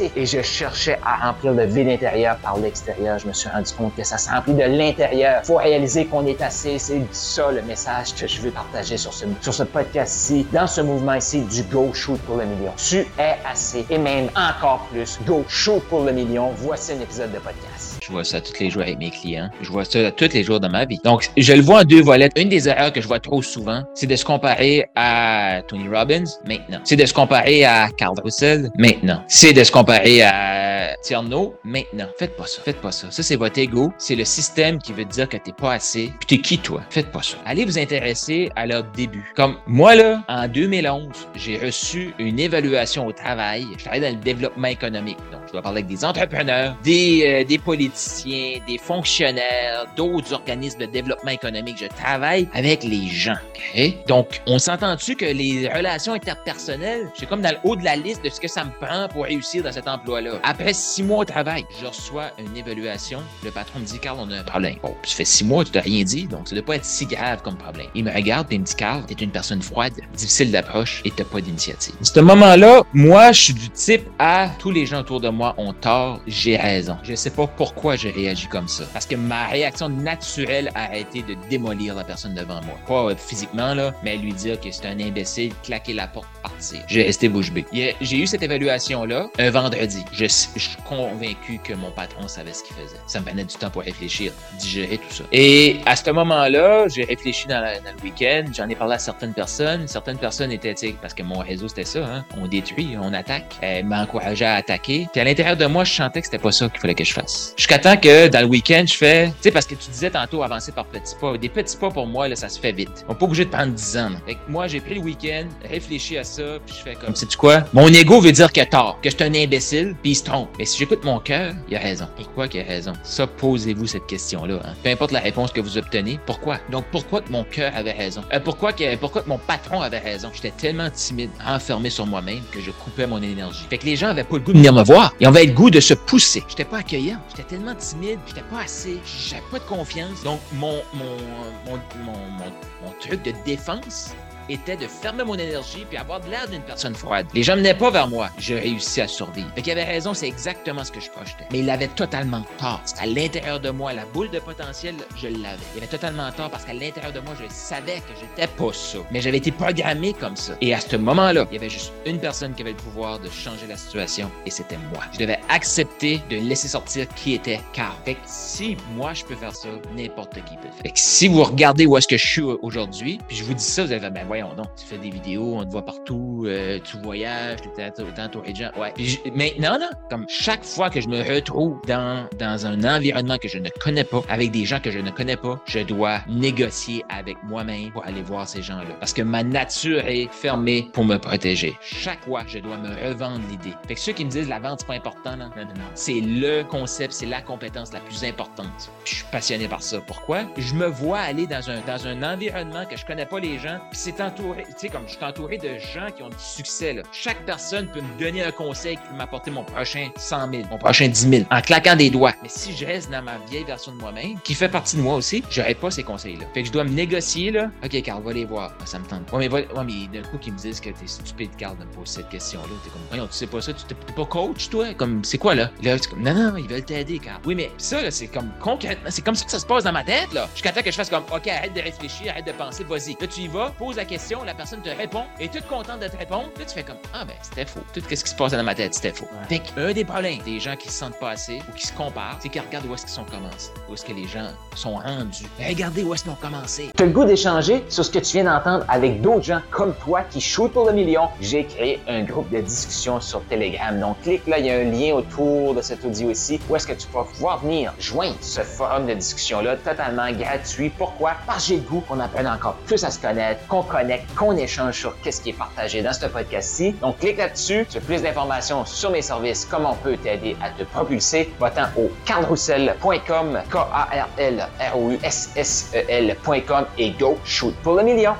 Et je cherchais à remplir le vide intérieur par l'extérieur. Je me suis rendu compte que ça se remplit de l'intérieur. Faut réaliser qu'on est assez. C'est ça le message que je veux partager sur ce, sur ce podcast-ci, dans ce mouvement ici du Go Shoot pour le million. Tu es assez et même encore plus. Go Shoot pour le million. Voici un épisode de podcast. Je vois ça tous les jours avec mes clients. Je vois ça tous les jours dans ma vie. Donc, je le vois en deux volets. Une des erreurs que je vois trop souvent, c'est de se comparer à Tony Robbins maintenant. C'est de se comparer à Carl Russell maintenant. C'est de se comparer à Tierno maintenant. Faites pas ça. Faites pas ça. Ça, c'est votre ego. C'est le système qui veut dire que t'es pas assez. Puis t'es qui, toi? Faites pas ça. Allez vous intéresser à leur début. Comme moi, là, en 2011, j'ai reçu une évaluation au travail. Je travaille dans le développement économique. Donc, je dois parler avec des entrepreneurs, des, euh, des politiciens, des fonctionnaires, d'autres organismes de développement économique. Je travaille avec les gens. Donc, on s'entend-tu que les relations interpersonnelles, c'est comme dans le haut de la liste de ce que ça me prend pour réussir dans cet emploi-là? Après six mois de travail, je reçois une évaluation. Le patron me dit, Carl, on a un problème. Bon, ça fait six mois, tu n'as rien dit, donc ça ne doit pas être si grave comme problème. Il me regarde et me dit, Carl, tu es une personne froide, difficile d'approche et tu n'as pas d'initiative. À ce moment-là, moi, je suis du type à tous les gens autour de moi ont tort, j'ai raison. Je ne sais pas pourquoi j'ai réagi comme ça. Parce que ma réaction naturelle a été de démolir la personne devant moi. Pas physiquement, là, mais lui dire que c'est un imbécile, claquer la porte, J'ai resté bouche bée. J'ai eu cette évaluation-là un vendredi. Je, suis convaincu que mon patron savait ce qu'il faisait. Ça me prenait du temps pour réfléchir, digérer tout ça. Et à ce moment-là, j'ai réfléchi dans, le week-end. J'en ai parlé à certaines personnes. Certaines personnes étaient, parce que mon réseau, c'était ça, hein? on détruit, on attaque. Elle m'a encouragé à attaquer. Puis à l'intérieur de moi, je sentais que c'était pas ça qu'il fallait que je fasse tant que dans le week-end, je fais, tu sais, parce que tu disais tantôt avancer par petits pas. Des petits pas pour moi, là, ça se fait vite. On n'est pas obligé de prendre 10 ans. Fait que moi, j'ai pris le week-end, réfléchi à ça, puis je fais comme, sais tu quoi? Mon ego veut dire qu'il a tort, que je suis un imbécile, puis il se trompe. Mais si j'écoute mon cœur, il a raison. Et quoi qu'il a raison? Ça, posez-vous cette question-là. Hein. Peu importe la réponse que vous obtenez, pourquoi? Donc, pourquoi que mon cœur avait raison? Euh, pourquoi, que, pourquoi que mon patron avait raison? J'étais tellement timide, enfermé sur moi-même, que je coupais mon énergie. Fait que les gens avaient pas le goût de venir me voir. Ils avaient le goût de se pousser. J'étais pas accueillant. J'étais tellement timide, j'étais pas assez, j'avais pas de confiance. Donc, mon, mon, mon, mon, mon truc de défense, était de fermer mon énergie puis avoir de l'air d'une personne froide. Les gens venaient pas vers moi. J'ai réussi à survivre. Fait qu'il avait raison, c'est exactement ce que je projetais. Mais il avait totalement tort. À l'intérieur de moi, la boule de potentiel, je l'avais. Il avait totalement tort parce qu'à l'intérieur de moi, je savais que j'étais pas ça. Mais j'avais été programmé comme ça. Et à ce moment-là, il y avait juste une personne qui avait le pouvoir de changer la situation et c'était moi. Je devais accepter de laisser sortir qui était Carl. Fait que si moi je peux faire ça, n'importe qui peut faire. Fait que si vous regardez où est-ce que je suis aujourd'hui, puis je vous dis ça, vous allez ben donc, tu fais des vidéos, on te voit partout, euh, tu voyages, tu es entouré de gens. Ouais. mais non, non, comme chaque fois que je me retrouve dans, dans un environnement que je ne connais pas, avec des gens que je ne connais pas, je dois négocier avec moi-même pour aller voir ces gens-là. Parce que ma nature est fermée pour me protéger. Chaque fois, je dois me revendre l'idée. Fait que ceux qui me disent la vente, c'est pas important, non, non, non. C'est le concept, c'est la compétence la plus importante. je suis passionné par ça. Pourquoi? Je me vois aller dans un, dans un environnement que je connais pas les gens, puis c'est tu sais, comme je suis entouré de gens qui ont du succès. Là. Chaque personne peut me donner un conseil qui peut m'apporter mon prochain 100 000, mon prochain 10 000, en claquant des doigts. Mais si je reste dans ma vieille version de moi-même, qui fait partie de moi aussi, j'aurais pas ces conseils-là. Fait que je dois me négocier, là. OK, Carl, va les voir. Ah, ça me tente. Ouais, mais, ouais, mais d'un coup, qu'ils me disent que t'es stupide, Carl, de me poser cette question-là. T'es comme, voyons, tu sais pas ça, tu t'es pas coach, toi? Comme, c'est quoi, là? Là, comme, non, non, ils veulent t'aider, Carl. Oui, mais ça, là, c'est comme concrètement, c'est comme ça que ça se passe dans ma tête, là. Jusqu'à temps que je fasse comme, OK, arrête de réfléchir, arrête de penser, vas-y. Là, tu y vas, pose la question, la personne te répond, et toute contente de te répondre. Là, tu fais comme, ah, ben, c'était faux. Tout ce qui se passe dans ma tête, c'était faux. Fait un des problèmes des gens qui se sentent pas assez ou qui se comparent, c'est qu'ils regardent où est-ce qu'ils sont commencés, où est-ce que les gens sont rendus. regardez où est-ce qu'ils ont commencé. Tu as le goût d'échanger sur ce que tu viens d'entendre avec d'autres gens comme toi qui shootent pour le million? J'ai créé un groupe de discussion sur Telegram. Donc, clique là, il y a un lien autour de cet audio ici où est-ce que tu vas pouvoir venir joindre ce forum de discussion-là totalement gratuit. Pourquoi? Parce que j'ai le goût qu'on apprenne encore plus à se connaître, qu'on connaisse qu'on échange sur qu'est-ce qui est partagé dans ce podcast-ci. Donc, clique là-dessus. Tu as plus d'informations sur mes services, comment on peut t'aider à te propulser. Va-t'en au carlroussel.com, K-A-R-L-R-O-U-S-S-E-L.com et go shoot pour le million.